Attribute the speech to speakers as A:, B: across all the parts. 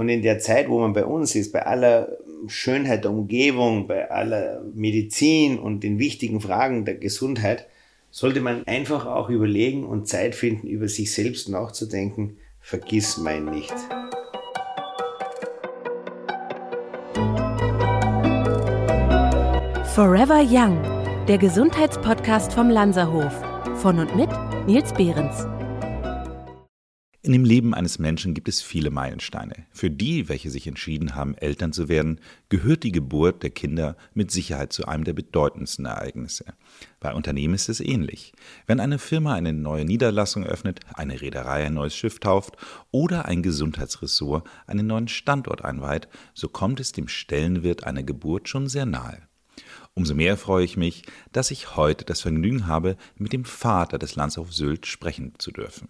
A: Und in der Zeit, wo man bei uns ist, bei aller Schönheit der Umgebung, bei aller Medizin und den wichtigen Fragen der Gesundheit, sollte man einfach auch überlegen und Zeit finden, über sich selbst nachzudenken. Vergiss mein nicht.
B: Forever Young, der Gesundheitspodcast vom Lanzerhof. Von und mit Nils Behrens.
C: In dem Leben eines Menschen gibt es viele Meilensteine. Für die, welche sich entschieden haben, Eltern zu werden, gehört die Geburt der Kinder mit Sicherheit zu einem der bedeutendsten Ereignisse. Bei Unternehmen ist es ähnlich. Wenn eine Firma eine neue Niederlassung öffnet, eine Reederei ein neues Schiff tauft oder ein Gesundheitsressort einen neuen Standort einweiht, so kommt es dem Stellenwirt einer Geburt schon sehr nahe. Umso mehr freue ich mich, dass ich heute das Vergnügen habe, mit dem Vater des Landshof Sylt sprechen zu dürfen.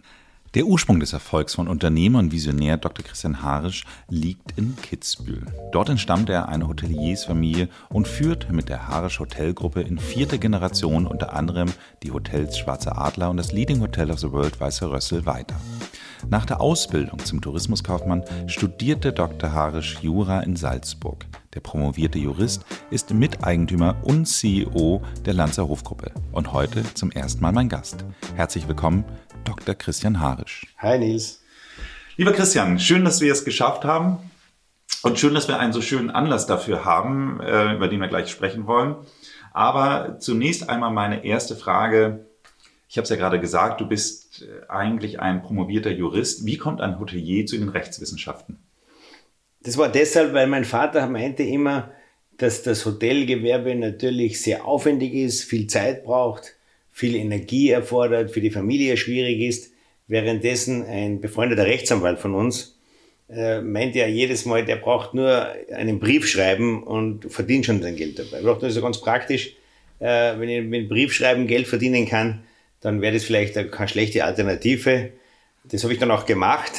C: Der Ursprung des Erfolgs von Unternehmer und Visionär Dr. Christian Harisch liegt in Kitzbühel. Dort entstammt er einer Hoteliersfamilie und führt mit der Harisch Hotelgruppe in vierter Generation unter anderem die Hotels Schwarze Adler und das Leading Hotel of the World Weißer Rössel weiter. Nach der Ausbildung zum Tourismuskaufmann studierte Dr. Harisch Jura in Salzburg. Der promovierte Jurist ist Miteigentümer und CEO der Lanzer Hofgruppe und heute zum ersten Mal mein Gast. Herzlich willkommen, Dr. Christian Harisch.
A: Hi Nils.
C: Lieber Christian, schön, dass wir es geschafft haben und schön, dass wir einen so schönen Anlass dafür haben, äh, über den wir gleich sprechen wollen. Aber zunächst einmal meine erste Frage. Ich habe es ja gerade gesagt, du bist äh, eigentlich ein promovierter Jurist. Wie kommt ein Hotelier zu den Rechtswissenschaften?
A: Das war deshalb, weil mein Vater meinte immer, dass das Hotelgewerbe natürlich sehr aufwendig ist, viel Zeit braucht viel Energie erfordert, für die Familie schwierig ist. Währenddessen ein befreundeter Rechtsanwalt von uns äh, meint ja jedes Mal, der braucht nur einen Brief schreiben und verdient schon sein Geld dabei. Braucht nur so ganz praktisch, äh, wenn ich mit Brief schreiben Geld verdienen kann, dann wäre das vielleicht eine, keine schlechte Alternative. Das habe ich dann auch gemacht.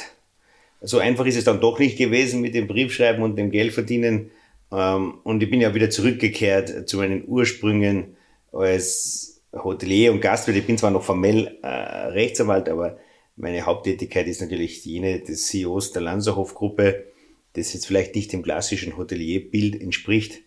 A: So einfach ist es dann doch nicht gewesen mit dem Briefschreiben und dem Geld verdienen. Ähm, und ich bin ja wieder zurückgekehrt zu meinen Ursprüngen als Hotelier und Gastwirt. Ich bin zwar noch formell äh, Rechtsanwalt, aber meine Haupttätigkeit ist natürlich jene des CEOs der Lanzerhof-Gruppe, das jetzt vielleicht nicht dem klassischen Hotelierbild entspricht.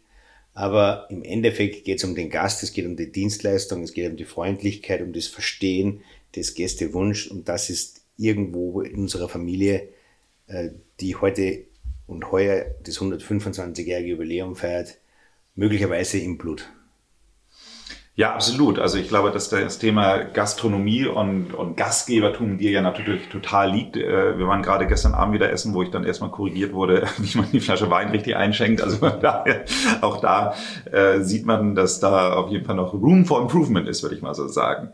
A: Aber im Endeffekt geht es um den Gast, es geht um die Dienstleistung, es geht um die Freundlichkeit, um das Verstehen des Gästewunsch. Und das ist irgendwo in unserer Familie, äh, die heute und heuer das 125-jährige Jubiläum feiert, möglicherweise im Blut.
C: Ja, absolut. Also ich glaube, dass das Thema Gastronomie und, und Gastgebertum dir ja natürlich total liegt. Äh, wir waren gerade gestern Abend wieder essen, wo ich dann erstmal korrigiert wurde, wie man die Flasche Wein richtig einschenkt. Also auch da äh, sieht man, dass da auf jeden Fall noch Room for Improvement ist, würde ich mal so sagen.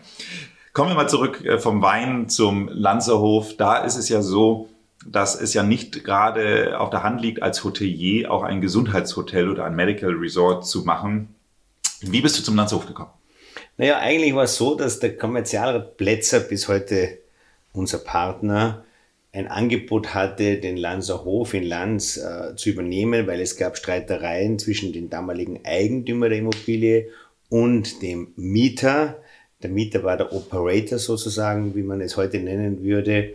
C: Kommen wir mal zurück äh, vom Wein zum Lanzerhof. Da ist es ja so, dass es ja nicht gerade auf der Hand liegt, als Hotelier auch ein Gesundheitshotel oder ein Medical Resort zu machen wie bist du zum Landshof gekommen?
A: Naja, eigentlich war es so, dass der Kommerzialrat Plätzer bis heute unser Partner ein Angebot hatte, den Lanzer in Lanz äh, zu übernehmen, weil es gab Streitereien zwischen den damaligen Eigentümer der Immobilie und dem Mieter. Der Mieter war der Operator sozusagen, wie man es heute nennen würde.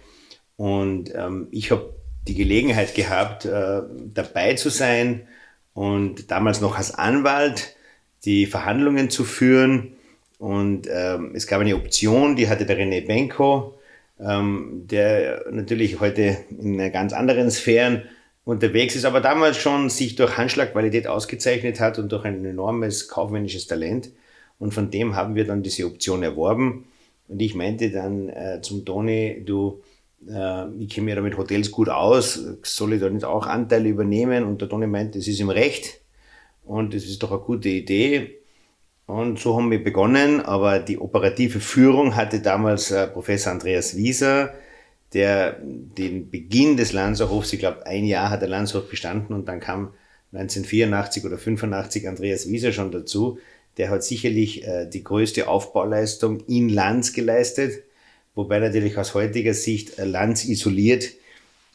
A: Und ähm, ich habe die Gelegenheit gehabt, äh, dabei zu sein und damals noch als Anwalt die Verhandlungen zu führen. Und ähm, es gab eine Option, die hatte der René Benko, ähm, der natürlich heute in ganz anderen Sphären unterwegs ist, aber damals schon sich durch Handschlagqualität ausgezeichnet hat und durch ein enormes kaufmännisches Talent. Und von dem haben wir dann diese Option erworben. Und ich meinte dann äh, zum Toni, du, äh, ich kenne mich ja mit Hotels gut aus, soll ich da nicht auch Anteile übernehmen? Und der Toni meinte, es ist im Recht. Und es ist doch eine gute Idee. Und so haben wir begonnen, aber die operative Führung hatte damals äh, Professor Andreas Wieser, der den Beginn des Lanzerhofs, ich glaube ein Jahr hat der Lanzerhof bestanden und dann kam 1984 oder 85 Andreas Wieser schon dazu. Der hat sicherlich äh, die größte Aufbauleistung in Lanz geleistet, wobei natürlich aus heutiger Sicht äh, Lanz isoliert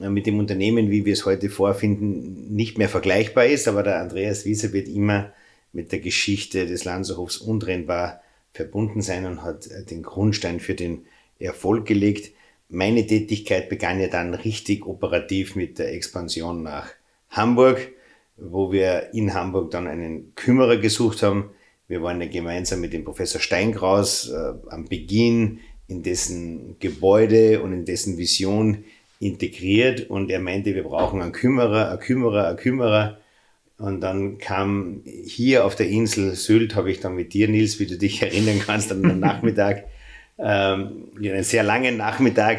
A: mit dem Unternehmen, wie wir es heute vorfinden, nicht mehr vergleichbar ist. Aber der Andreas Wieser wird immer mit der Geschichte des Lanzerhofs untrennbar verbunden sein und hat äh, den Grundstein für den Erfolg gelegt. meine Tätigkeit begann ja dann richtig operativ mit der Expansion nach Hamburg, wo wir in Hamburg dann einen Kümmerer gesucht haben. Wir waren ja gemeinsam mit dem Professor Steinkraus äh, am Beginn in dessen Gebäude und in dessen Vision integriert und er meinte, wir brauchen einen Kümmerer, einen Kümmerer, einen Kümmerer. Und dann kam hier auf der Insel Sylt, habe ich dann mit dir, Nils, wie du dich erinnern kannst, am Nachmittag, ähm, einen sehr langen Nachmittag.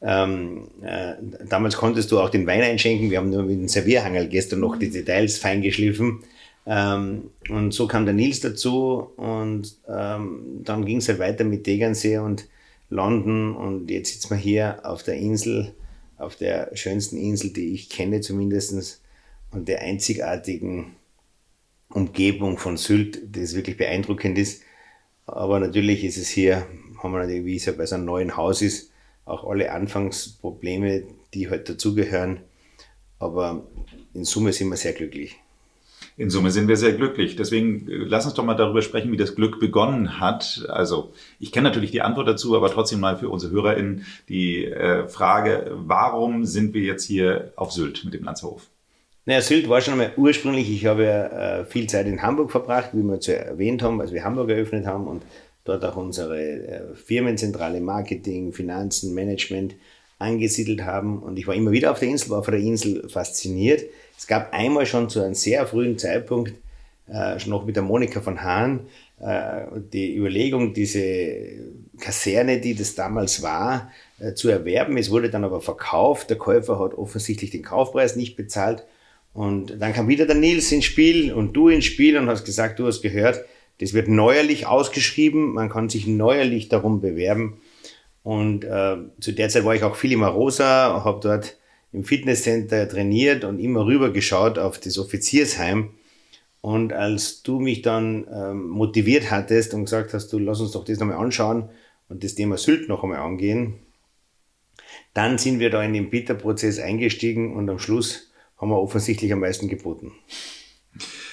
A: Ähm, äh, damals konntest du auch den Wein einschenken. Wir haben nur mit dem Servierhangel gestern noch die Details fein geschliffen. Ähm, und so kam der Nils dazu und ähm, dann ging es halt weiter mit Tegernsee und London und jetzt sitzen wir hier auf der Insel, auf der schönsten Insel, die ich kenne zumindest und der einzigartigen Umgebung von Sylt, das wirklich beeindruckend ist. Aber natürlich ist es hier haben wir natürlich, wie es ja bei so einem neuen Haus ist, auch alle Anfangsprobleme, die halt dazugehören. Aber in Summe sind wir sehr glücklich.
C: In Summe sind wir sehr glücklich. Deswegen äh, lass uns doch mal darüber sprechen, wie das Glück begonnen hat. Also ich kenne natürlich die Antwort dazu, aber trotzdem mal für unsere HörerInnen die äh, Frage, warum sind wir jetzt hier auf Sylt mit dem Landshof?
A: Naja, Sylt war schon einmal ursprünglich, ich habe ja äh, viel Zeit in Hamburg verbracht, wie wir zu erwähnt haben, als wir Hamburg eröffnet haben und dort auch unsere äh, Firmenzentrale Marketing, Finanzen, Management angesiedelt haben. Und ich war immer wieder auf der Insel, war auf der Insel fasziniert. Es gab einmal schon zu einem sehr frühen Zeitpunkt, äh, schon noch mit der Monika von Hahn, äh, die Überlegung, diese Kaserne, die das damals war, äh, zu erwerben. Es wurde dann aber verkauft. Der Käufer hat offensichtlich den Kaufpreis nicht bezahlt. Und dann kam wieder der Nils ins Spiel und du ins Spiel und hast gesagt, du hast gehört, das wird neuerlich ausgeschrieben, man kann sich neuerlich darum bewerben. Und äh, zu der Zeit war ich auch viel im Arosa, habe dort im Fitnesscenter trainiert und immer rüber geschaut auf das Offiziersheim. Und als du mich dann ähm, motiviert hattest und gesagt hast, du lass uns doch das nochmal anschauen und das Thema Sylt noch einmal angehen, dann sind wir da in den Bieterprozess eingestiegen und am Schluss haben wir offensichtlich am meisten geboten.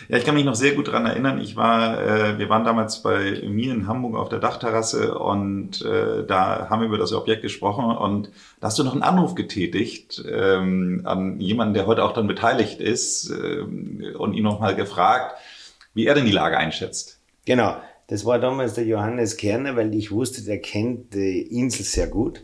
C: Ja, ich kann mich noch sehr gut dran erinnern. Ich war, äh, wir waren damals bei mir in Hamburg auf der Dachterrasse und äh, da haben wir über das Objekt gesprochen und da hast du noch einen Anruf getätigt ähm, an jemanden, der heute auch dann beteiligt ist äh, und ihn nochmal gefragt, wie er denn die Lage einschätzt.
A: Genau, das war damals der Johannes Kerner, weil ich wusste, der kennt die Insel sehr gut,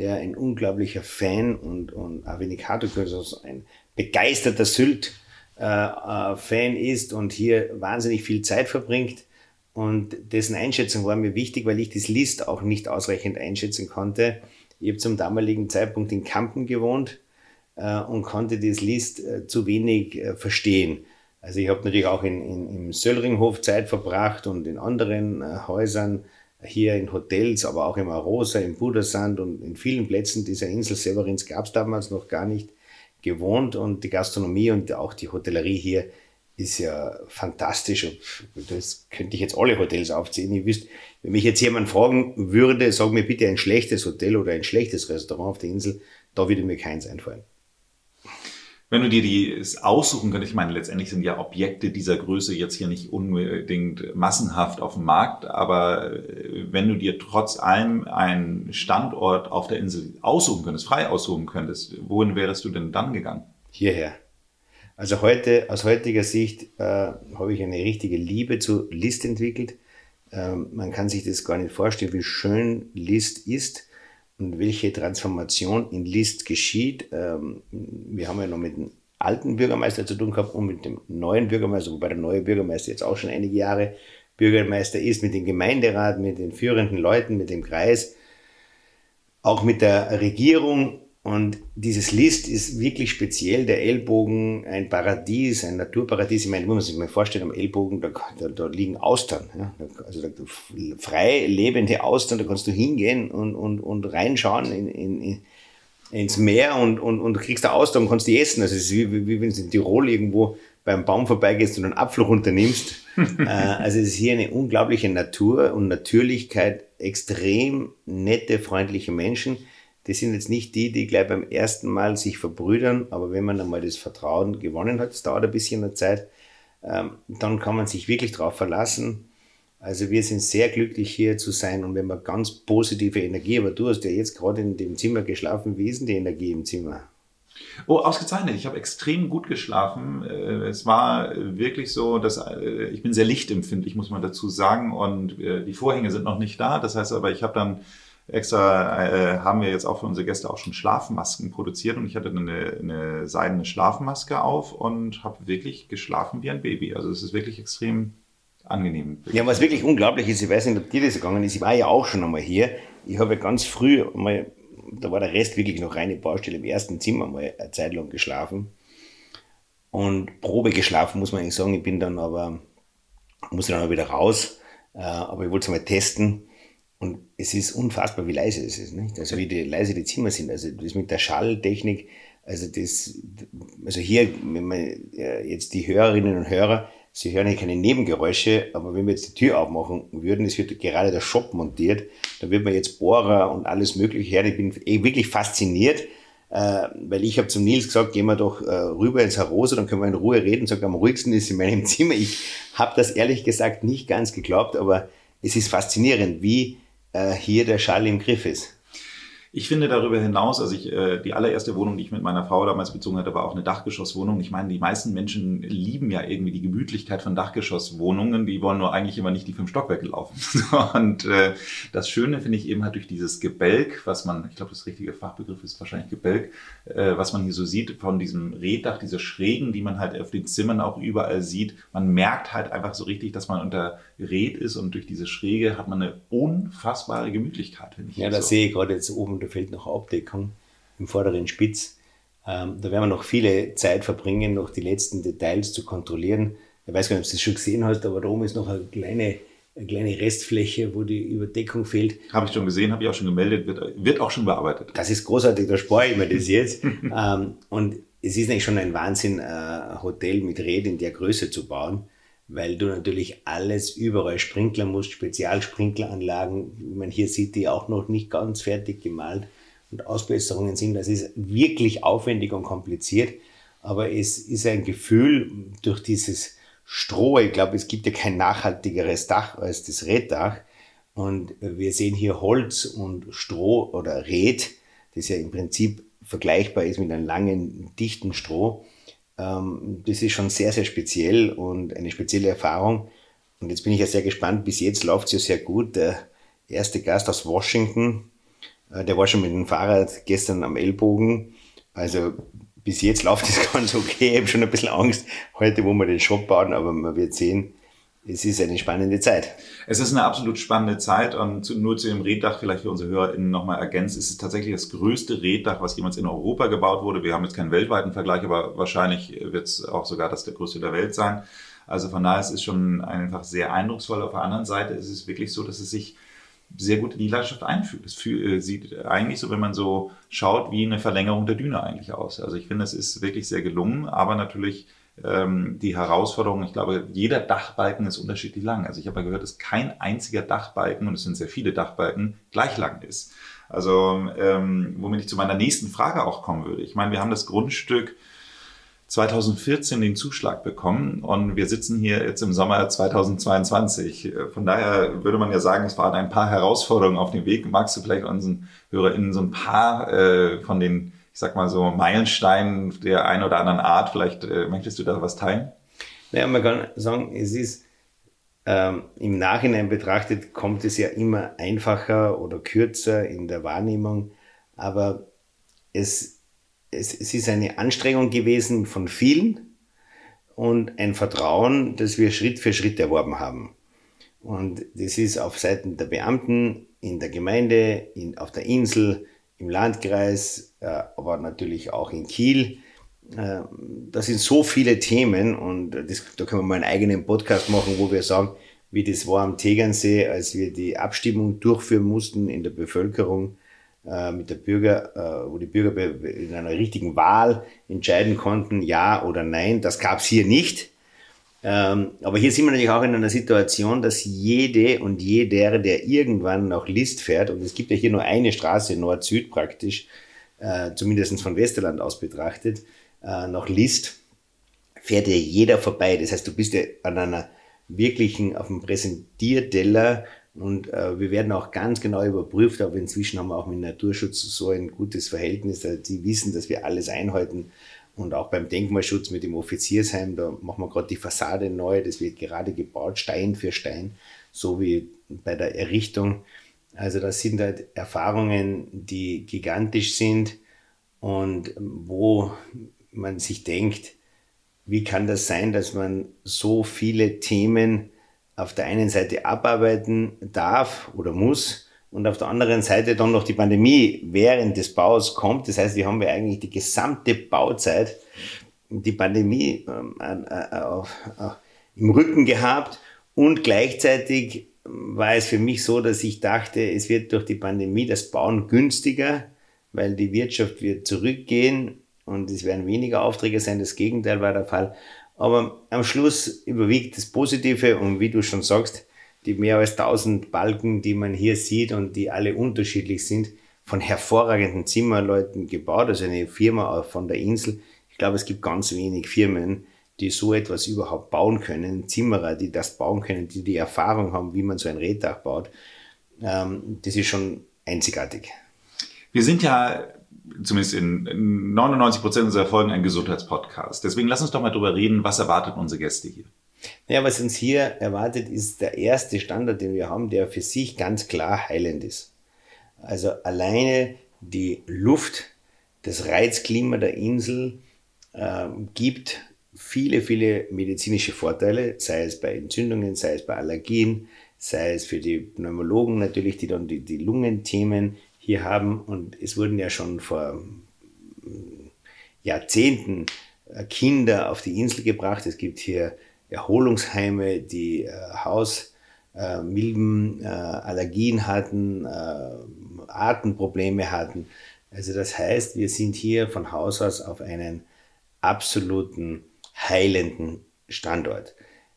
A: der ein unglaublicher Fan und, und Avenicato, also ein begeisterter Sylt äh, äh, Fan ist und hier wahnsinnig viel Zeit verbringt. Und dessen Einschätzung war mir wichtig, weil ich das List auch nicht ausreichend einschätzen konnte. Ich habe zum damaligen Zeitpunkt in Kampen gewohnt äh, und konnte das List zu wenig verstehen. Also ich habe natürlich auch in, in, im Söllringhof Zeit verbracht und in anderen Häusern, hier in Hotels, aber auch im Arosa, im Budersand und in vielen Plätzen dieser Insel Severins gab es damals noch gar nicht gewohnt und die Gastronomie und auch die Hotellerie hier ist ja fantastisch. Das könnte ich jetzt alle Hotels aufziehen. Ihr wisst, wenn mich jetzt jemand fragen würde, sag mir bitte ein schlechtes Hotel oder ein schlechtes Restaurant auf der Insel, da würde mir keins einfallen.
C: Wenn du dir die aussuchen könntest, ich meine, letztendlich sind ja Objekte dieser Größe jetzt hier nicht unbedingt massenhaft auf dem Markt, aber äh, wenn du dir trotz allem einen Standort auf der Insel aussuchen könntest, frei aussuchen könntest, wohin wärst du denn dann gegangen?
A: Hierher. Also heute, aus heutiger Sicht, äh, habe ich eine richtige Liebe zu List entwickelt. Ähm, man kann sich das gar nicht vorstellen, wie schön List ist und welche Transformation in List geschieht. Ähm, wir haben ja noch mit dem alten Bürgermeister zu tun gehabt und mit dem neuen Bürgermeister, wobei der neue Bürgermeister jetzt auch schon einige Jahre Bürgermeister ist, mit dem Gemeinderat, mit den führenden Leuten, mit dem Kreis, auch mit der Regierung und dieses List ist wirklich speziell. Der Ellbogen, ein Paradies, ein Naturparadies. Ich meine, muss man sich mal vorstellen, am Ellbogen, da, da, da liegen Austern. Ja? Also da, frei lebende Austern, da kannst du hingehen und, und, und reinschauen in, in, ins Meer und, und, und du kriegst da Austern und kannst die essen. Also es ist wie, wie, wie wenn du in Tirol irgendwo beim Baum vorbeigehst und einen Apfel runternimmst. äh, also es ist hier eine unglaubliche Natur und Natürlichkeit, extrem nette, freundliche Menschen das sind jetzt nicht die, die gleich beim ersten Mal sich verbrüdern, aber wenn man einmal das Vertrauen gewonnen hat, das dauert ein bisschen eine Zeit, ähm, dann kann man sich wirklich darauf verlassen. Also wir sind sehr glücklich hier zu sein und wenn man ganz positive Energie, aber du hast ja jetzt gerade in dem Zimmer geschlafen, wie ist denn die Energie im Zimmer?
C: Oh, ausgezeichnet. Ich habe extrem gut geschlafen. Äh, es war wirklich so, dass äh, ich bin sehr lichtempfindlich, muss man dazu sagen. Und äh, die Vorhänge sind noch nicht da. Das heißt aber, ich habe dann extra, äh, haben wir jetzt auch für unsere Gäste auch schon Schlafmasken produziert. Und ich hatte eine, eine seidene Schlafmaske auf und habe wirklich geschlafen wie ein Baby. Also es ist wirklich extrem angenehm.
A: Ja, was wirklich unglaublich ist, ich weiß nicht, ob dir das gegangen ist, ich war ja auch schon einmal hier. Ich habe ganz früh mal da war der Rest wirklich noch reine Baustelle, im ersten Zimmer mal eine Zeit lang geschlafen. Und Probe geschlafen, muss man eigentlich sagen. Ich bin dann aber, musste dann auch wieder raus, äh, aber ich wollte es mal testen. Und es ist unfassbar, wie leise es ist, nicht? Also wie die, leise die Zimmer sind. Also das mit der Schalltechnik, also das, also hier, wenn man jetzt die Hörerinnen und Hörer, Sie hören hier keine Nebengeräusche, aber wenn wir jetzt die Tür aufmachen würden, es wird gerade der Shop montiert, da wird man jetzt Bohrer und alles mögliche hören. Ich bin eh wirklich fasziniert, äh, weil ich habe zum Nils gesagt, gehen wir doch äh, rüber ins Herr Rose, dann können wir in Ruhe reden. Sagt, am ruhigsten ist in meinem Zimmer. Ich habe das ehrlich gesagt nicht ganz geglaubt, aber es ist faszinierend, wie äh, hier der Schall im Griff ist.
C: Ich finde darüber hinaus, also ich, äh, die allererste Wohnung, die ich mit meiner Frau damals bezogen hatte, war auch eine Dachgeschosswohnung. Ich meine, die meisten Menschen lieben ja irgendwie die Gemütlichkeit von Dachgeschosswohnungen. Die wollen nur eigentlich immer nicht die fünf Stockwerke laufen. Und äh, das Schöne finde ich eben halt durch dieses Gebälk, was man, ich glaube, das richtige Fachbegriff ist wahrscheinlich Gebälk, äh, was man hier so sieht von diesem Reddach, diese Schrägen, die man halt auf den Zimmern auch überall sieht. Man merkt halt einfach so richtig, dass man unter Red ist und durch diese Schräge hat man eine unfassbare Gemütlichkeit,
A: finde ich. Ja, das so. sehe ich gerade jetzt oben da fehlt noch Abdeckung im vorderen Spitz. Ähm, da werden wir noch viele Zeit verbringen, noch die letzten Details zu kontrollieren. Ich weiß gar nicht, ob du das schon gesehen hast, aber da oben ist noch eine kleine, eine kleine Restfläche, wo die Überdeckung fehlt.
C: Habe ich schon gesehen, habe ich auch schon gemeldet, wird, wird auch schon bearbeitet.
A: Das ist großartig, da spare ich mir das jetzt. ähm, und es ist eigentlich schon ein Wahnsinn, ein Hotel mit Red in der Größe zu bauen weil du natürlich alles überall sprinklern musst, Spezialsprinkleranlagen, wie man hier sieht, die auch noch nicht ganz fertig gemalt. Und Ausbesserungen sind. Das ist wirklich aufwendig und kompliziert, aber es ist ein Gefühl durch dieses Stroh, ich glaube, es gibt ja kein nachhaltigeres Dach als das Reddach. Und wir sehen hier Holz und Stroh oder Red, das ja im Prinzip vergleichbar ist mit einem langen, dichten Stroh ähm, das ist schon sehr, sehr speziell und eine spezielle Erfahrung. Und jetzt bin ich ja sehr gespannt. Bis jetzt läuft es ja sehr gut. Der erste Gast aus Washington, äh, der war schon mit dem Fahrrad gestern am Ellbogen. Also bis jetzt läuft es ganz okay. Ich habe schon ein bisschen Angst heute, wo wir den Shop bauen, aber man wird sehen, es ist eine spannende Zeit.
C: Es ist eine absolut spannende Zeit und nur zu dem Reddach vielleicht für unsere HörerInnen nochmal ergänzt. Es ist tatsächlich das größte Reddach, was jemals in Europa gebaut wurde. Wir haben jetzt keinen weltweiten Vergleich, aber wahrscheinlich wird es auch sogar das der größte der Welt sein. Also von daher ist es schon einfach sehr eindrucksvoll. Auf der anderen Seite ist es wirklich so, dass es sich sehr gut in die Landschaft einfühlt. Es äh, sieht eigentlich so, wenn man so schaut, wie eine Verlängerung der Düne eigentlich aus. Also ich finde, es ist wirklich sehr gelungen, aber natürlich ähm, die Herausforderung, ich glaube, jeder Dachbalken ist unterschiedlich lang. Also ich habe ja gehört, dass kein einziger Dachbalken, und es sind sehr viele Dachbalken, gleich lang ist. Also ähm, womit ich zu meiner nächsten Frage auch kommen würde. Ich meine, wir haben das Grundstück 2014 den Zuschlag bekommen und wir sitzen hier jetzt im Sommer 2022. Von daher würde man ja sagen, es waren ein paar Herausforderungen auf dem Weg. Magst du vielleicht unseren HörerInnen so ein paar äh, von den ich sag mal so, Meilenstein der einen oder anderen Art. Vielleicht äh, möchtest du da was teilen?
A: Naja, man kann sagen, es ist ähm, im Nachhinein betrachtet, kommt es ja immer einfacher oder kürzer in der Wahrnehmung, aber es, es, es ist eine Anstrengung gewesen von vielen und ein Vertrauen, das wir Schritt für Schritt erworben haben. Und das ist auf Seiten der Beamten in der Gemeinde, in, auf der Insel, im Landkreis, äh, aber natürlich auch in Kiel. Äh, das sind so viele Themen und das, da können wir mal einen eigenen Podcast machen, wo wir sagen, wie das war am Tegernsee, als wir die Abstimmung durchführen mussten in der Bevölkerung äh, mit der Bürger, wo die Bürger in einer richtigen Wahl entscheiden konnten, ja oder nein. Das gab es hier nicht. Ähm, aber hier sind wir natürlich auch in einer Situation, dass jede und jeder, der irgendwann nach List fährt, und es gibt ja hier nur eine Straße, Nord-Süd praktisch, äh, zumindest von Westerland aus betrachtet, äh, nach List, fährt ja jeder vorbei. Das heißt, du bist ja an einer wirklichen, auf dem Präsentierteller und äh, wir werden auch ganz genau überprüft, aber inzwischen haben wir auch mit Naturschutz so ein gutes Verhältnis. Also die wissen, dass wir alles einhalten. Und auch beim Denkmalschutz mit dem Offiziersheim, da machen wir gerade die Fassade neu. Das wird gerade gebaut, Stein für Stein, so wie bei der Errichtung. Also das sind halt Erfahrungen, die gigantisch sind und wo man sich denkt, wie kann das sein, dass man so viele Themen auf der einen Seite abarbeiten darf oder muss und auf der anderen Seite dann noch die Pandemie während des Baus kommt. Das heißt, wir haben ja eigentlich die gesamte Bauzeit die Pandemie ähm, äh, äh, im Rücken gehabt und gleichzeitig war es für mich so, dass ich dachte, es wird durch die Pandemie das Bauen günstiger, weil die Wirtschaft wird zurückgehen und es werden weniger Aufträge sein. Das Gegenteil war der Fall. Aber am Schluss überwiegt das Positive und wie du schon sagst, die mehr als 1000 Balken, die man hier sieht und die alle unterschiedlich sind, von hervorragenden Zimmerleuten gebaut, also eine Firma von der Insel. Ich glaube, es gibt ganz wenig Firmen, die so etwas überhaupt bauen können, Zimmerer, die das bauen können, die die Erfahrung haben, wie man so ein Reddach baut. Ähm, das ist schon einzigartig.
C: Wir sind ja zumindest in 99 Prozent unserer Folgen ein Gesundheitspodcast. Deswegen lass uns doch mal drüber reden, was erwartet unsere Gäste hier?
A: Ja, was uns hier erwartet, ist der erste Standard, den wir haben, der für sich ganz klar heilend ist. Also alleine die Luft, das Reizklima der Insel äh, gibt viele, viele medizinische Vorteile, sei es bei Entzündungen, sei es bei Allergien, sei es für die Pneumologen natürlich, die dann die, die Lungenthemen hier haben. Und es wurden ja schon vor mm, Jahrzehnten äh, Kinder auf die Insel gebracht. Es gibt hier Erholungsheime, die äh, Hausmilben, äh, äh, Allergien hatten, äh, Atemprobleme hatten. Also das heißt, wir sind hier von Haus aus auf einen absoluten heilenden Standort.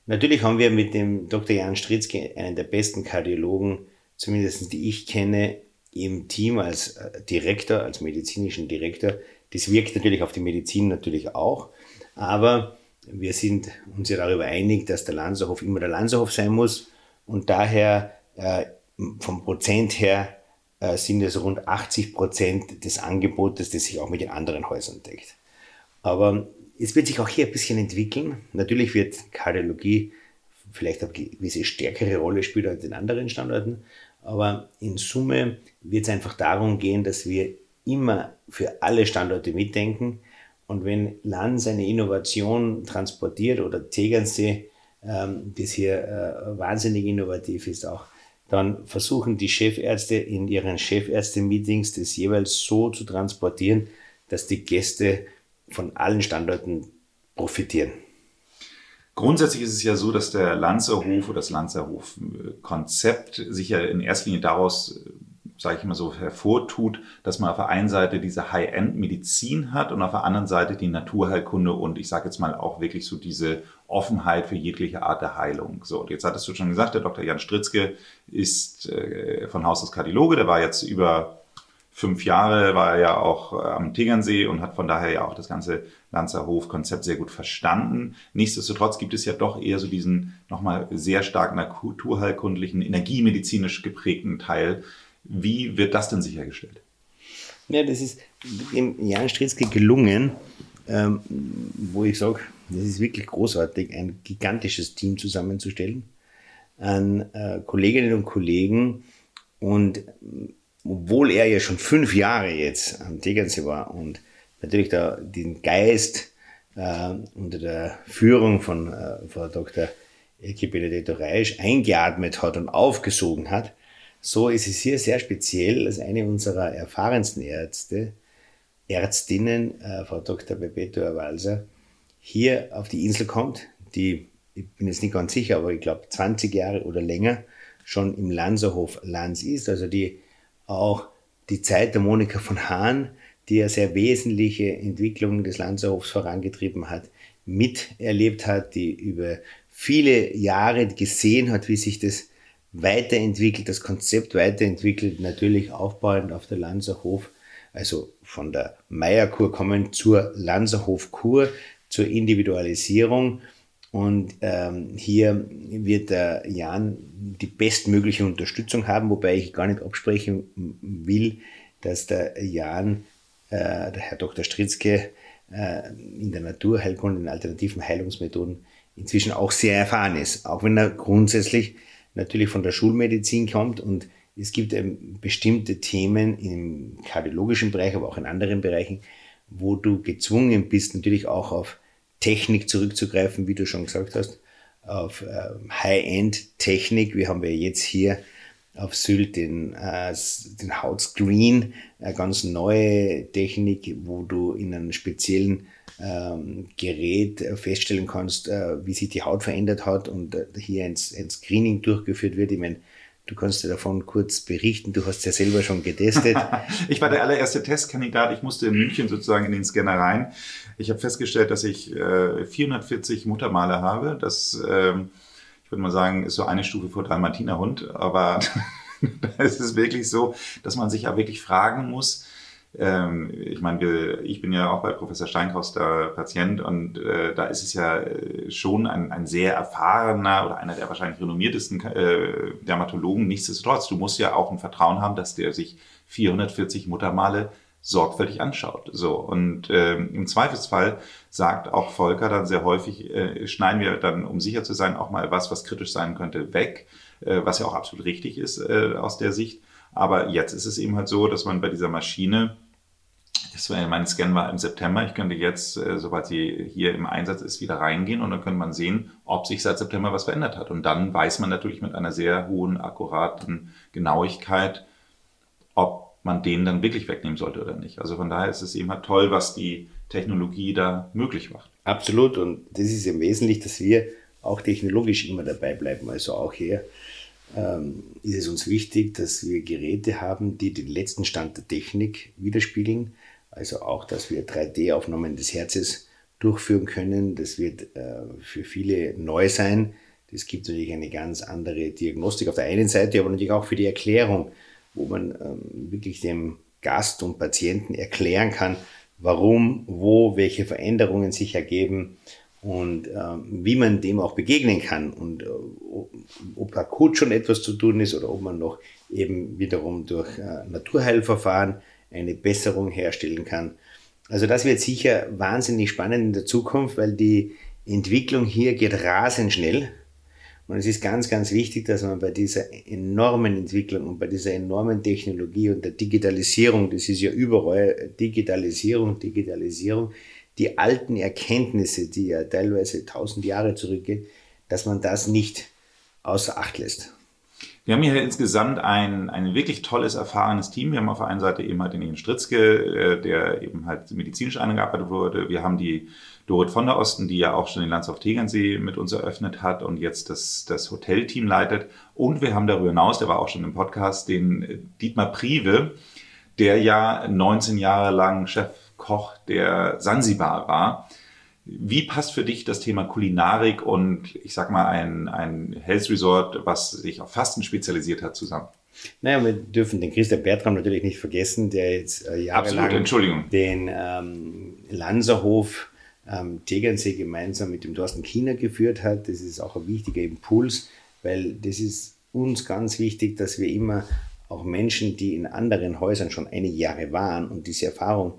A: Natürlich haben wir mit dem Dr. Jan Stritzke einen der besten Kardiologen, zumindest die ich kenne, im Team als äh, Direktor, als medizinischen Direktor. Das wirkt natürlich auf die Medizin natürlich auch, aber wir sind uns ja darüber einig, dass der Lanzerhof immer der Lanzerhof sein muss und daher äh, vom Prozent her äh, sind es rund 80 Prozent des Angebotes, das sich auch mit den anderen Häusern deckt. Aber es wird sich auch hier ein bisschen entwickeln. Natürlich wird Kardiologie vielleicht eine gewisse stärkere Rolle spielen als in anderen Standorten, aber in Summe wird es einfach darum gehen, dass wir immer für alle Standorte mitdenken. Und wenn Land seine Innovation transportiert oder Tegernsee, ähm, das hier äh, wahnsinnig innovativ ist auch, dann versuchen die Chefärzte in ihren Chefärzte-Meetings das jeweils so zu transportieren, dass die Gäste von allen Standorten profitieren.
C: Grundsätzlich ist es ja so, dass der Lanzerhof oder das Lanzerhof-Konzept sich ja in erster Linie daraus, sage ich mal so, hervortut, dass man auf der einen Seite diese High-End-Medizin hat und auf der anderen Seite die Naturheilkunde und ich sage jetzt mal auch wirklich so diese Offenheit für jegliche Art der Heilung. So, jetzt hattest du schon gesagt, der Dr. Jan Stritzke ist äh, von Haus aus Kardiologe, der war jetzt über fünf Jahre war er ja auch äh, am Tegernsee und hat von daher ja auch das ganze Lanzerhof-Konzept sehr gut verstanden. Nichtsdestotrotz gibt es ja doch eher so diesen nochmal sehr stark naturheilkundlichen, energiemedizinisch geprägten Teil. Wie wird das denn sichergestellt?
A: Ja, das ist dem Jan Stritzke gelungen, ähm, wo ich sage, das ist wirklich großartig, ein gigantisches Team zusammenzustellen an äh, Kolleginnen und Kollegen und obwohl er ja schon fünf Jahre jetzt am Tegernsee war und natürlich da den Geist äh, unter der Führung von äh, Frau Dr. Elke Benedetto Reisch eingeatmet hat und aufgesogen hat, so ist es hier sehr speziell, dass eine unserer erfahrensten Ärzte, Ärztinnen, äh, Frau Dr. Bebeto Walser, hier auf die Insel kommt, die, ich bin jetzt nicht ganz sicher, aber ich glaube 20 Jahre oder länger schon im Lanzerhof Lanz ist, also die auch die Zeit der Monika von Hahn, die ja sehr wesentliche Entwicklungen des Lanzerhofs vorangetrieben hat, miterlebt hat, die über viele Jahre gesehen hat, wie sich das weiterentwickelt, das Konzept weiterentwickelt, natürlich aufbauend auf der Lanzerhof, also von der Meierkur kommen zur Lanzerhofkur, zur Individualisierung Und ähm, hier wird der Jan die bestmögliche Unterstützung haben, wobei ich gar nicht absprechen will, dass der Jan, äh, der Herr Dr. Stritzke, äh, in der Naturheilkunde, in alternativen Heilungsmethoden inzwischen auch sehr erfahren ist. Auch wenn er grundsätzlich natürlich von der Schulmedizin kommt und es gibt ähm, bestimmte Themen im kardiologischen Bereich, aber auch in anderen Bereichen, wo du gezwungen bist, natürlich auch auf Technik zurückzugreifen, wie du schon gesagt hast, auf äh, High-End-Technik. Wir haben ja jetzt hier auf Sylt den, äh, den Hautscreen, eine ganz neue Technik, wo du in einem speziellen ähm, Gerät feststellen kannst, äh, wie sich die Haut verändert hat und äh, hier ein, ein Screening durchgeführt wird. Ich meine, Du kannst dir davon kurz berichten. Du hast ja selber schon getestet.
C: ich war der allererste Testkandidat. Ich musste in München sozusagen in den Scanner rein. Ich habe festgestellt, dass ich äh, 440 Muttermale habe. Das, ähm, ich würde mal sagen, ist so eine Stufe vor Dalmatinerhund. Aber da ist es wirklich so, dass man sich ja wirklich fragen muss, ähm, ich meine, ich bin ja auch bei Professor Steinkaus der Patient und äh, da ist es ja äh, schon ein, ein sehr erfahrener oder einer der wahrscheinlich renommiertesten äh, Dermatologen. Nichtsdestotrotz, du musst ja auch ein Vertrauen haben, dass der sich 440 Muttermale sorgfältig anschaut. So und ähm, im Zweifelsfall sagt auch Volker dann sehr häufig, äh, schneiden wir dann, um sicher zu sein, auch mal was, was kritisch sein könnte, weg, äh, was ja auch absolut richtig ist äh, aus der Sicht. Aber jetzt ist es eben halt so, dass man bei dieser Maschine, das war, mein Scan war im September, ich könnte jetzt, äh, sobald sie hier im Einsatz ist, wieder reingehen und dann könnte man sehen, ob sich seit September was verändert hat. Und dann weiß man natürlich mit einer sehr hohen, akkuraten Genauigkeit, ob man den dann wirklich wegnehmen sollte oder nicht. Also von daher ist es eben halt toll, was die Technologie da möglich macht.
A: Absolut. Und das ist im Wesentlichen, dass wir auch technologisch immer dabei bleiben. Also auch hier ähm, ist es uns wichtig, dass wir Geräte haben, die den letzten Stand der Technik widerspiegeln. Also auch, dass wir 3D-Aufnahmen des Herzes durchführen können. Das wird äh, für viele neu sein. Das gibt natürlich eine ganz andere Diagnostik auf der einen Seite, aber natürlich auch für die Erklärung, wo man ähm, wirklich dem Gast und Patienten erklären kann, warum, wo, welche Veränderungen sich ergeben und äh, wie man dem auch begegnen kann und äh, ob akut schon etwas zu tun ist oder ob man noch eben wiederum durch äh, Naturheilverfahren eine Besserung herstellen kann. Also das wird sicher wahnsinnig spannend in der Zukunft, weil die Entwicklung hier geht rasend schnell. Und es ist ganz, ganz wichtig, dass man bei dieser enormen Entwicklung und bei dieser enormen Technologie und der Digitalisierung, das ist ja überall Digitalisierung, Digitalisierung, die alten Erkenntnisse, die ja teilweise tausend Jahre zurückgehen, dass man das nicht außer Acht lässt.
C: Wir haben hier insgesamt ein, ein wirklich tolles, erfahrenes Team. Wir haben auf der einen Seite eben halt den Ian Stritzke, äh, der eben halt medizinisch eingearbeitet wurde. Wir haben die Dorit von der Osten, die ja auch schon den Landshof Tegernsee mit uns eröffnet hat und jetzt das, das Hotelteam leitet. Und wir haben darüber hinaus, der war auch schon im Podcast, den Dietmar Prive, der ja 19 Jahre lang Chef Koch der Sansibar war. Wie passt für dich das Thema Kulinarik und ich sag mal ein, ein Health Resort, was sich auf Fasten spezialisiert hat, zusammen?
A: Naja, wir dürfen den Christa Bertram natürlich nicht vergessen, der jetzt äh, jahrelang
C: Absolut,
A: den ähm, Lanzerhof ähm, Tegernsee gemeinsam mit dem Thorsten Kiener geführt hat. Das ist auch ein wichtiger Impuls, weil das ist uns ganz wichtig, dass wir immer auch Menschen, die in anderen Häusern schon einige Jahre waren und diese Erfahrung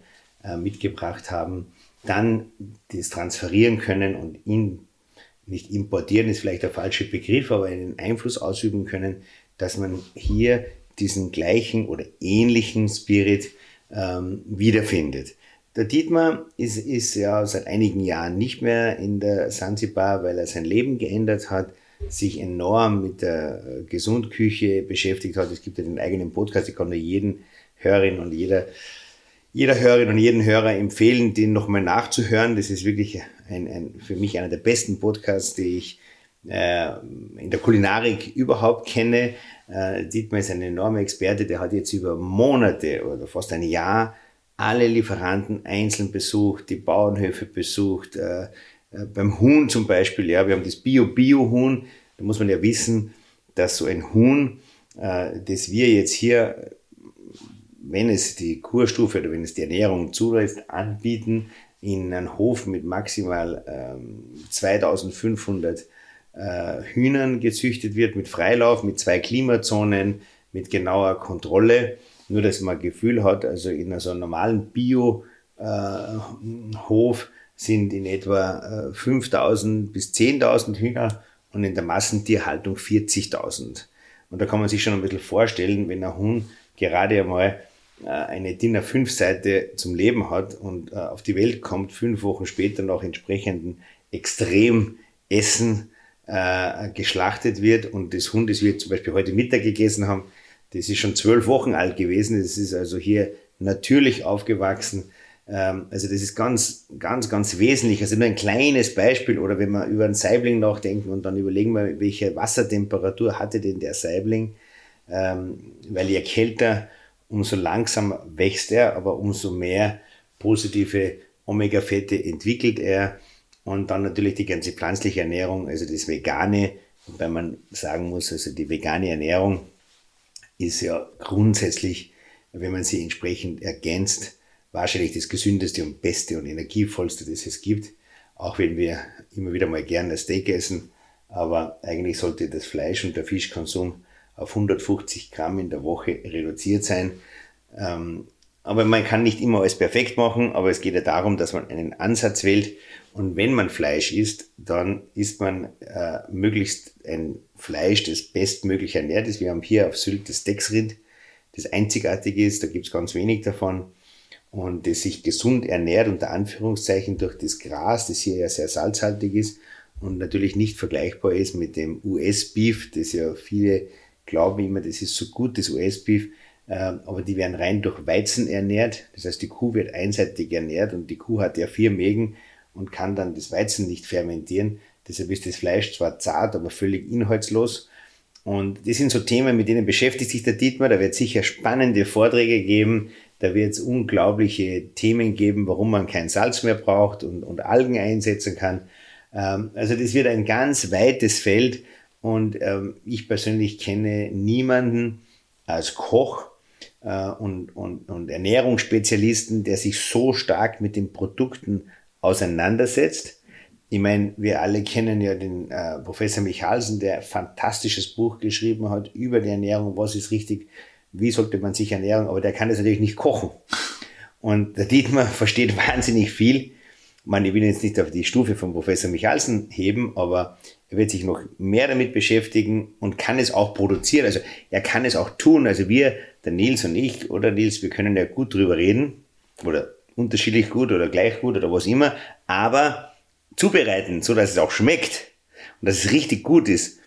A: äh, mitgebracht haben, dann das transferieren können und ihn nicht importieren ist vielleicht der falsche Begriff, aber einen Einfluss ausüben können, dass man hier diesen gleichen oder ähnlichen Spirit ähm, wiederfindet. Der Dietmar ist, ist ja seit einigen Jahren nicht mehr in der Sansibar, weil er sein Leben geändert hat, sich enorm mit der äh, Gesundküche beschäftigt hat. Es gibt ja den eigenen Podcast, ich kann nur jeden Hörerin und jeder jeder Hörerin und jeden Hörer empfehlen, den nochmal nachzuhören. Das ist wirklich ein, ein, für mich einer der besten Podcasts, die ich äh, in der Kulinarik überhaupt kenne. Äh, Dietmar ist ein enormer Experte, der hat jetzt über Monate oder fast ein Jahr alle Lieferanten einzeln besucht, die Bauernhöfe besucht, äh, äh beim Huhn zum Beispiel, ja, wir haben das Bio-Bio-Huhn, da muss man ja wissen, dass so ein Huhn, äh, das wir jetzt hier wenn es die Kurstufe oder wenn es die Ernährung zulässt, anbieten, in einen Hof mit maximal ähm, 2500 äh, Hühnern gezüchtet wird, mit Freilauf, mit zwei Klimazonen, mit genauer Kontrolle. Nur, dass man Gefühl hat, also in so einem normalen Bio- äh, sind in etwa äh, 5000 bis 10.000 Hühner und in der Massentierhaltung 40.000. Und da kann man sich schon ein bisschen vorstellen, wenn ein Huhn gerade einmal eine DIN A5-Seite zum Leben hat und äh, auf die Welt kommt, fünf Wochen später nach entsprechenden Extremessen äh, geschlachtet wird und das Hund, das wir zum Beispiel heute Mittag gegessen haben, das ist schon zwölf Wochen alt gewesen. Das ist also hier natürlich aufgewachsen. Ähm, also das ist ganz, ganz, ganz wesentlich. Also nur ein kleines Beispiel oder wenn wir über einen Saibling nachdenken und dann überlegen wir, welche Wassertemperatur hatte denn der Saibling, ähm, weil je kälter, umso langsamer wächst er, aber umso mehr positive Omega-Fette entwickelt er. Und dann natürlich die ganze pflanzliche Ernährung, also das Vegane, wobei man sagen muss, also die vegane Ernährung ist ja grundsätzlich, wenn man sie entsprechend ergänzt, wahrscheinlich das gesündeste und beste und energievollste, das es gibt. Auch wenn wir immer wieder mal gerne Steak essen, aber eigentlich sollte das Fleisch und der Fischkonsum auf 150 Gramm in der Woche reduziert sein. Ähm, aber man kann nicht immer alles perfekt machen, aber es geht ja darum, dass man einen Ansatz wählt. Und wenn man Fleisch isst, dann isst man äh, möglichst ein Fleisch, das bestmöglich ernährt ist. Wir haben hier auf Sylt das Dexrind, das einzigartig ist, da gibt es ganz wenig davon und das sich gesund ernährt, unter Anführungszeichen durch das Gras, das hier ja sehr salzhaltig ist und natürlich nicht vergleichbar ist mit dem US-Beef, das ja viele glauben immer, das ist so gut, das US-Beef, ähm, aber die werden rein durch Weizen ernährt. Das heißt, die Kuh wird einseitig ernährt und die Kuh hat ja vier Mägen und kann dann das Weizen nicht fermentieren. Deshalb ist das Fleisch zwar zart, aber völlig inhaltslos. Und das sind so Themen, mit denen beschäftigt sich der Dietmar. Da wird sicher spannende Vorträge geben. Da wird es unglaubliche Themen geben, warum man kein Salz mehr braucht und, und Algen einsetzen kann. Ähm, also das wird ein ganz weites Feld. Und ähm, ich persönlich kenne niemanden als Koch äh, und, und, und Ernährungsspezialisten, der sich so stark mit den Produkten auseinandersetzt. Ich meine, wir alle kennen ja den äh, Professor Michalsen, der ein fantastisches Buch geschrieben hat über die Ernährung, was ist richtig, wie sollte man sich ernähren, aber der kann das natürlich nicht kochen. Und der Dietmar versteht wahnsinnig viel. Man, ich will jetzt nicht auf die Stufe von Professor Michalsen heben, aber er wird sich noch mehr damit beschäftigen und kann es auch produzieren. Also er kann es auch tun. Also wir, der Nils und ich, oder Nils, wir können ja gut drüber reden oder unterschiedlich gut oder gleich gut oder was immer, aber zubereiten, so dass es auch schmeckt und dass es richtig gut ist,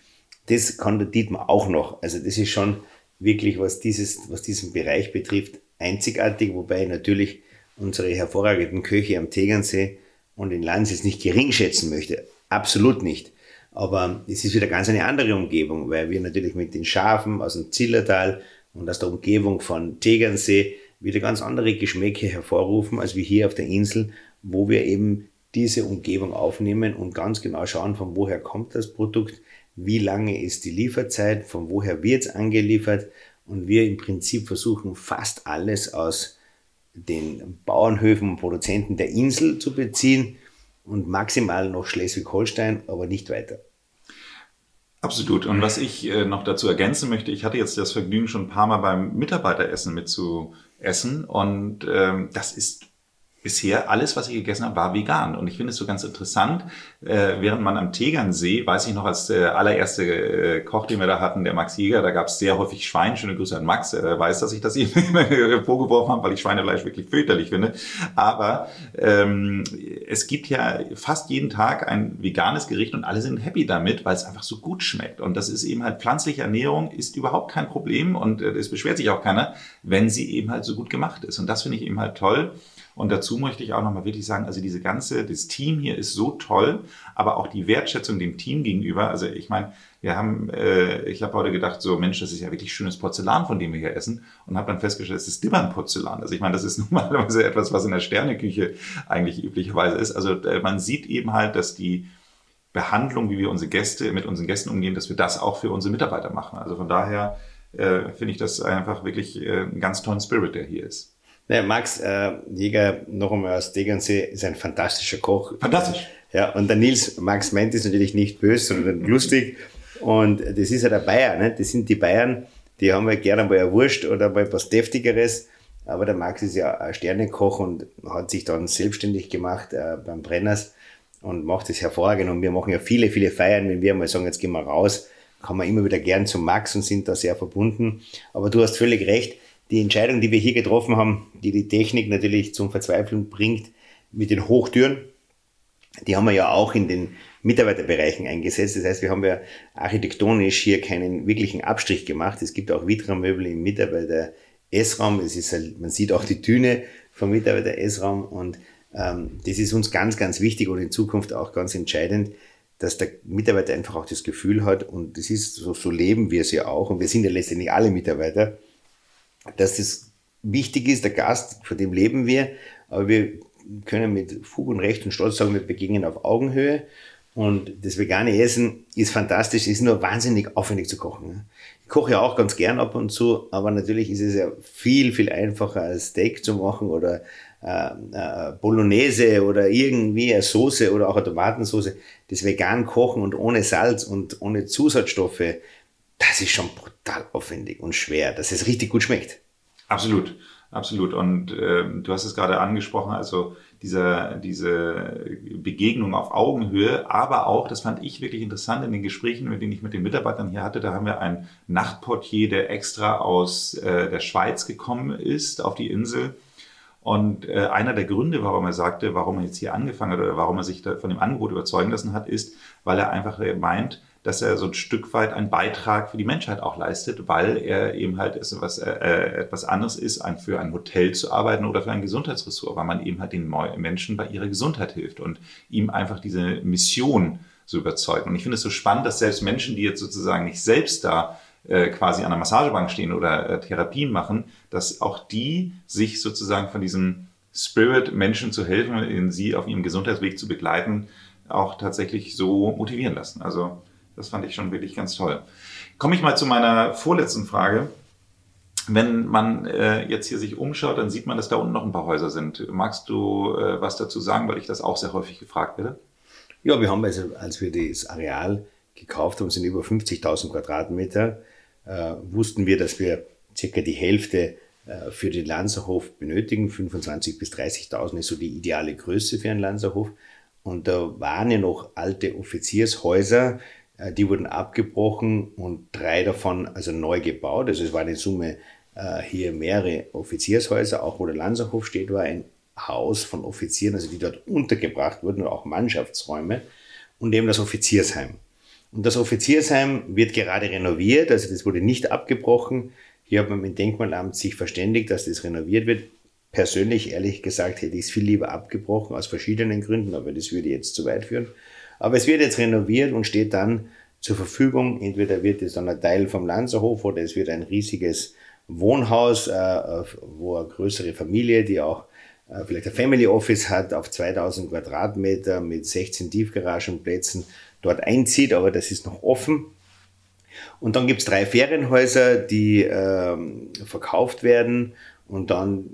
A: das kann der Dietmar auch noch. Also das ist schon wirklich, was dieses, was diesen Bereich betrifft, einzigartig, wobei natürlich unsere hervorragenden Köche am Tegernsee und in Lanz jetzt nicht gering schätzen möchte. Absolut nicht. Aber es ist wieder ganz eine andere Umgebung, weil wir natürlich mit den Schafen aus dem Zillertal und aus der Umgebung von Tegernsee wieder ganz andere Geschmäcke hervorrufen, als wir hier auf der Insel, wo wir eben diese Umgebung aufnehmen und ganz genau schauen, von woher kommt das Produkt, wie lange ist die Lieferzeit, von woher wird es angeliefert und wir im Prinzip versuchen fast alles aus den Bauernhöfen und Produzenten der Insel zu beziehen und maximal noch Schleswig-Holstein, aber nicht weiter.
C: Absolut. Und was ich äh, noch dazu ergänzen möchte, ich hatte jetzt das Vergnügen, schon ein paar Mal beim Mitarbeiteressen mitzu essen. Und ähm, das ist bisher alles, was ich gegessen habe, war vegan. Und ich finde es so ganz interessant, äh, während man am Tegernsee, weiß ich noch, als der allererste äh, Koch, den wir da hatten, der Max Jäger, da gab es sehr häufig Schwein. Schöne Grüße an Max. Er weiß, dass ich das ihm vorgeworfen habe, weil ich Schweinefleisch wirklich fürchterlich finde. Aber ähm, es gibt ja fast jeden Tag ein veganes Gericht und alle sind happy damit, weil es einfach so gut schmeckt. Und das ist eben halt pflanzliche Ernährung, ist überhaupt kein Problem und äh, es beschwert sich auch keiner, wenn sie eben halt so gut gemacht ist. Und das finde ich eben halt toll. Und dazu möchte ich auch nochmal wirklich sagen, also diese ganze, das Team hier ist so toll, aber auch die Wertschätzung dem Team gegenüber. Also ich meine, wir haben, äh, ich habe heute gedacht, so Mensch, das ist ja wirklich schönes Porzellan, von dem wir hier essen. Und habe dann festgestellt, es ist Dibbern-Porzellan. Also ich meine, das ist normalerweise etwas, was in der Sterneküche eigentlich üblicherweise ist. Also äh, man sieht eben halt, dass die Behandlung, wie wir unsere Gäste, mit unseren Gästen umgehen, dass wir das auch für unsere Mitarbeiter machen. Also von daher äh, finde ich das einfach wirklich äh, einen ganz tollen Spirit, der hier ist.
A: Naja, Max äh, Jäger, noch einmal aus Tegernsee, ist ein fantastischer Koch.
C: Fantastisch.
A: Ja, und der Nils, Max meint ist natürlich nicht böse, sondern lustig. Und das ist ja der Bayer, ne? das sind die Bayern, die haben ja gerne mal eine Wurst oder mal was Deftigeres. Aber der Max ist ja ein Sternekoch und hat sich dann selbstständig gemacht äh, beim Brenners und macht es hervorragend. Und wir machen ja viele, viele Feiern. Wenn wir mal sagen, jetzt gehen wir raus, kann man immer wieder gern zum Max und sind da sehr verbunden. Aber du hast völlig recht. Die Entscheidung, die wir hier getroffen haben, die die Technik natürlich zum Verzweifeln bringt, mit den Hochtüren, die haben wir ja auch in den Mitarbeiterbereichen eingesetzt. Das heißt, wir haben ja architektonisch hier keinen wirklichen Abstrich gemacht. Es gibt auch Vitra-Möbel im Mitarbeiter-S-Raum. Man sieht auch die Düne vom Mitarbeiter-S-Raum und ähm, das ist uns ganz, ganz wichtig und in Zukunft auch ganz entscheidend, dass der Mitarbeiter einfach auch das Gefühl hat und das ist so, so leben wir es ja auch und wir sind ja letztendlich alle Mitarbeiter, dass es wichtig ist, der Gast, von dem leben wir, aber wir können mit Fug und Recht und Stolz sagen, wir begegnen auf Augenhöhe. Und das vegane Essen ist fantastisch, ist nur wahnsinnig aufwendig zu kochen. Ich koche ja auch ganz gern ab und zu, aber natürlich ist es ja viel, viel einfacher als Steak zu machen oder äh, äh, Bolognese oder irgendwie eine Soße oder auch eine Tomatensauce. Das vegan kochen und ohne Salz und ohne Zusatzstoffe, das ist schon brutal aufwendig und schwer, dass es richtig gut schmeckt.
C: Absolut, absolut. Und äh, du hast es gerade angesprochen, also diese, diese Begegnung auf Augenhöhe, aber auch, das fand ich wirklich interessant in den Gesprächen, mit denen ich mit den Mitarbeitern hier hatte, da haben wir einen Nachtportier, der extra aus äh, der Schweiz gekommen ist auf die Insel. Und äh, einer der Gründe, warum er sagte, warum er jetzt hier angefangen hat oder warum er sich von dem Angebot überzeugen lassen hat, ist, weil er einfach meint, dass er so ein Stück weit einen Beitrag für die Menschheit auch leistet, weil er eben halt etwas, äh, etwas anderes ist, ein, für ein Hotel zu arbeiten oder für ein Gesundheitsressort, weil man eben halt den Menschen bei ihrer Gesundheit hilft und ihm einfach diese Mission so überzeugt. Und ich finde es so spannend, dass selbst Menschen, die jetzt sozusagen nicht selbst da äh, quasi an der Massagebank stehen oder äh, Therapien machen, dass auch die sich sozusagen von diesem Spirit, Menschen zu helfen, sie auf ihrem Gesundheitsweg zu begleiten, auch tatsächlich so motivieren lassen. Also das fand ich schon wirklich ganz toll. Komme ich mal zu meiner vorletzten Frage. Wenn man äh, jetzt hier sich umschaut, dann sieht man, dass da unten noch ein paar Häuser sind. Magst du äh, was dazu sagen, weil ich das auch sehr häufig gefragt werde?
A: Ja, wir haben also, als wir das Areal gekauft haben, sind über 50.000 Quadratmeter, äh, wussten wir, dass wir circa die Hälfte äh, für den Lanzerhof benötigen. 25.000 bis 30.000 ist so die ideale Größe für einen Lanzerhof. Und da waren ja noch alte Offiziershäuser, die wurden abgebrochen und drei davon also neu gebaut. Also es waren in Summe äh, hier mehrere Offiziershäuser, auch wo der Lanzerhof steht, war ein Haus von Offizieren, also die dort untergebracht wurden, auch Mannschaftsräume und eben das Offiziersheim. Und das Offiziersheim wird gerade renoviert, also das wurde nicht abgebrochen. Hier hat man mit dem Denkmalamt sich verständigt, dass das renoviert wird. Persönlich, ehrlich gesagt, hätte ich es viel lieber abgebrochen, aus verschiedenen Gründen, aber das würde jetzt zu weit führen. Aber es wird jetzt renoviert und steht dann zur Verfügung. Entweder wird es dann ein Teil vom Lanzerhof oder es wird ein riesiges Wohnhaus, äh, wo eine größere Familie, die auch äh, vielleicht ein Family Office hat, auf 2000 Quadratmeter mit 16 Tiefgaragenplätzen dort einzieht, aber das ist noch offen. Und dann gibt es drei Ferienhäuser, die ähm, verkauft werden und dann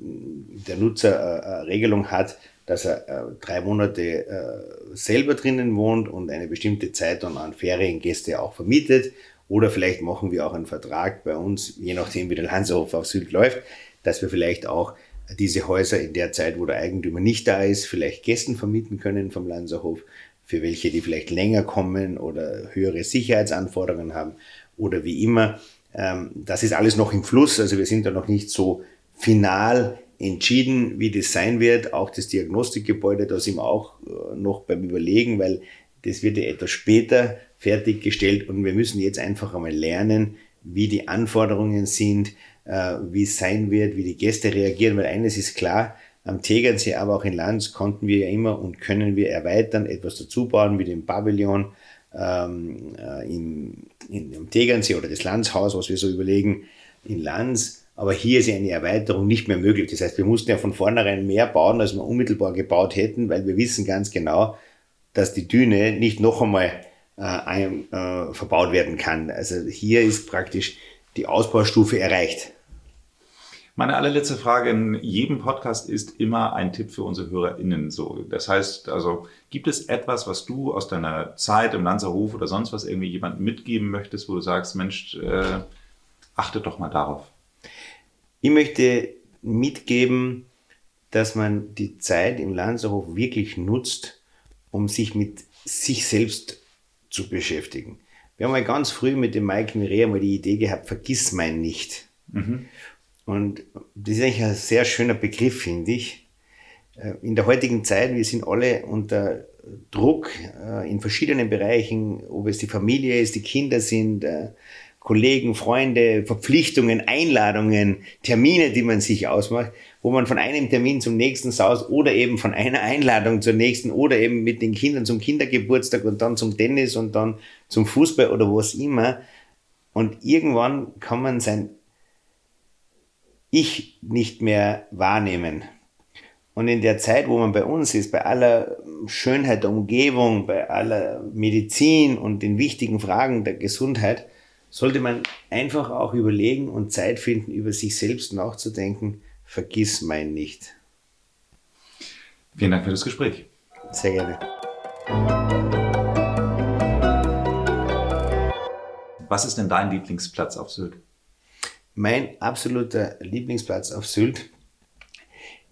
A: der Nutzer äh, eine Regelung hat, dass er äh, drei Monate äh, selber drinnen wohnt und eine bestimmte Zeit dann an Feriengäste auch vermietet. Oder vielleicht machen wir auch einen Vertrag bei uns, je nachdem wie der Landshof auf Sylt läuft, dass wir vielleicht auch diese Häuser in der Zeit, wo der Eigentümer nicht da ist, vielleicht Gästen vermieten können vom Lanzerhof, für welche, die vielleicht länger kommen oder höhere Sicherheitsanforderungen haben oder wie immer. Ähm, das ist alles noch im Fluss, also wir sind da noch nicht so final entschieden, wie das sein wird. Auch das Diagnostikgebäude, da sind wir auch äh, noch beim Überlegen, weil das wird ja etwas später fertiggestellt. Und wir müssen jetzt einfach einmal lernen, wie die Anforderungen sind, äh, wie es sein wird, wie die Gäste reagieren, weil eines ist klar, am Tegernsee, aber auch in Lanz konnten wir ja immer und können wir erweitern, etwas dazu bauen, wie den Pavillon ähm, äh, im, in, im Tegernsee oder das Landshaus, was wir so überlegen, in Lanz aber hier ist ja eine Erweiterung nicht mehr möglich. Das heißt, wir mussten ja von vornherein mehr bauen, als wir unmittelbar gebaut hätten, weil wir wissen ganz genau, dass die Düne nicht noch einmal äh, ein, äh, verbaut werden kann. Also hier ist praktisch die Ausbaustufe erreicht.
C: Meine allerletzte Frage in jedem Podcast ist immer ein Tipp für unsere HörerInnen. So, das heißt, also gibt es etwas, was du aus deiner Zeit im Lanzerhof oder sonst was irgendwie jemandem mitgeben möchtest, wo du sagst, Mensch, äh, achte doch mal darauf?
A: Ich möchte mitgeben, dass man die Zeit im Lanzerhof wirklich nutzt, um sich mit sich selbst zu beschäftigen. Wir haben mal ganz früh mit dem Mike Mirea mal die Idee gehabt, vergiss mein nicht. Mhm. Und das ist eigentlich ein sehr schöner Begriff, finde ich. Äh, in der heutigen Zeit, wir sind alle unter Druck äh, in verschiedenen Bereichen, ob es die Familie ist, die Kinder sind, äh, Kollegen, Freunde, Verpflichtungen, Einladungen, Termine, die man sich ausmacht, wo man von einem Termin zum nächsten saust oder eben von einer Einladung zur nächsten oder eben mit den Kindern zum Kindergeburtstag und dann zum Tennis und dann zum Fußball oder was immer. Und irgendwann kann man sein Ich nicht mehr wahrnehmen. Und in der Zeit, wo man bei uns ist, bei aller Schönheit der Umgebung, bei aller Medizin und den wichtigen Fragen der Gesundheit, sollte man einfach auch überlegen und Zeit finden, über sich selbst nachzudenken. Vergiss mein nicht.
C: Vielen Dank für das Gespräch.
A: Sehr gerne.
C: Was ist denn dein Lieblingsplatz auf Sylt?
A: Mein absoluter Lieblingsplatz auf Sylt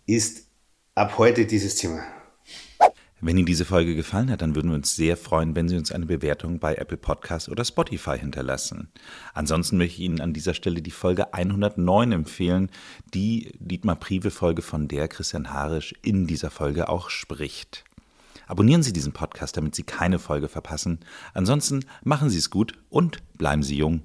A: ist ab heute dieses Zimmer.
C: Wenn Ihnen diese Folge gefallen hat, dann würden wir uns sehr freuen, wenn Sie uns eine Bewertung bei Apple Podcast oder Spotify hinterlassen. Ansonsten möchte ich Ihnen an dieser Stelle die Folge 109 empfehlen, die Dietmar Prive-Folge, von der Christian Harisch in dieser Folge auch spricht. Abonnieren Sie diesen Podcast, damit Sie keine Folge verpassen. Ansonsten machen Sie es gut und bleiben Sie jung.